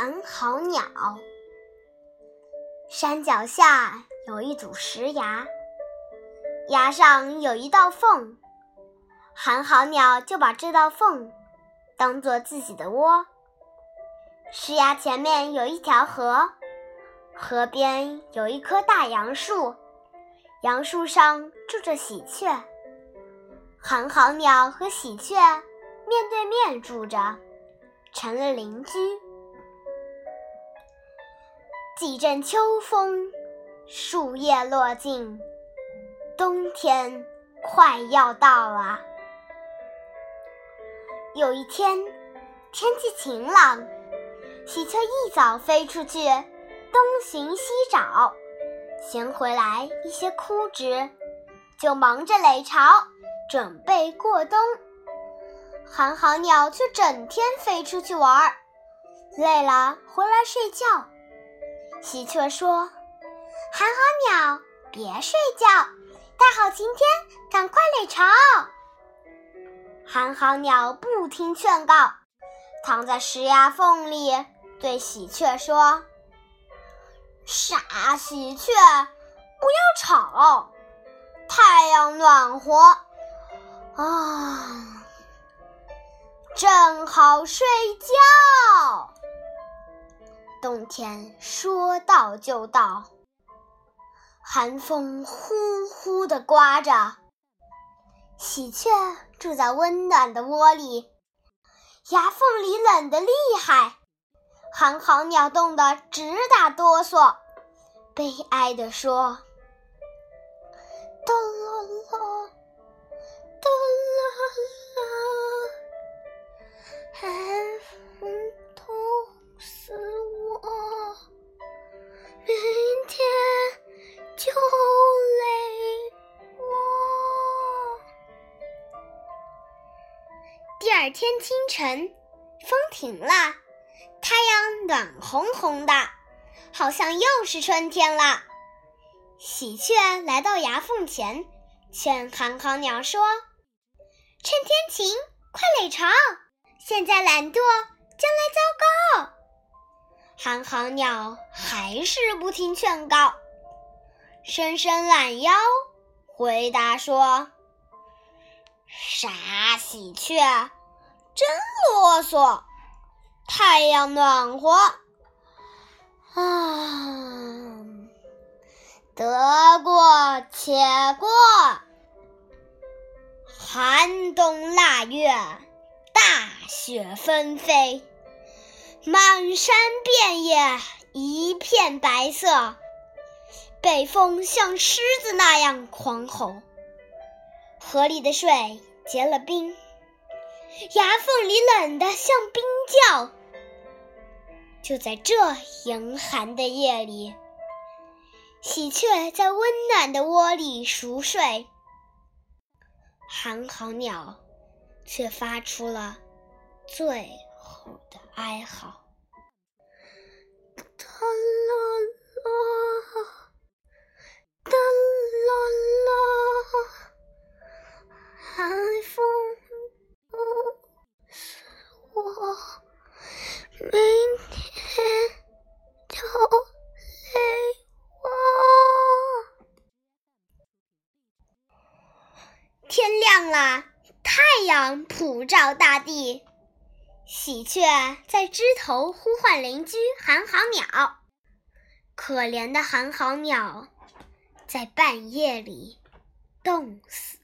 寒号鸟。山脚下有一组石崖，崖上有一道缝，寒号鸟就把这道缝当做自己的窝。石崖前面有一条河，河边有一棵大杨树，杨树上住着喜鹊。寒号鸟和喜鹊面对面住着，成了邻居。几阵秋风，树叶落尽，冬天快要到了。有一天，天气晴朗，喜鹊一早飞出去东寻西找，衔回来一些枯枝，就忙着垒巢，准备过冬。寒号鸟却整天飞出去玩，累了回来睡觉。喜鹊说：“寒号鸟，别睡觉，大好晴天，赶快垒巢。”寒号鸟不听劝告，躺在石崖缝里，对喜鹊说：“傻喜鹊，不要吵，太阳暖和，啊，正好睡觉。”冬天说到就到，寒风呼呼地刮着。喜鹊住在温暖的窝里，牙缝里冷得厉害。寒号鸟冻得直打哆嗦，悲哀地说：“哒啦啦，哒啦啦，二天清晨，风停了，太阳暖烘烘的，好像又是春天了。喜鹊来到崖缝前，劝寒号鸟说：“趁天晴，快垒巢，现在懒惰，将来糟糕。”寒号鸟还是不听劝告，伸伸懒腰，回答说：“傻喜鹊，真啰嗦！太阳暖和，啊，得过且过。寒冬腊月，大雪纷飞，满山遍野一片白色。北风像狮子那样狂吼，河里的水结了冰，牙缝里冷得像冰窖。就在这严寒的夜里，喜鹊在温暖的窝里熟睡，寒号鸟却发出了最后的哀嚎。哒啦我，明天就累我。天亮了，太阳普照大地。喜鹊在枝头呼唤邻居寒号鸟，可怜的寒号鸟在半夜里冻死。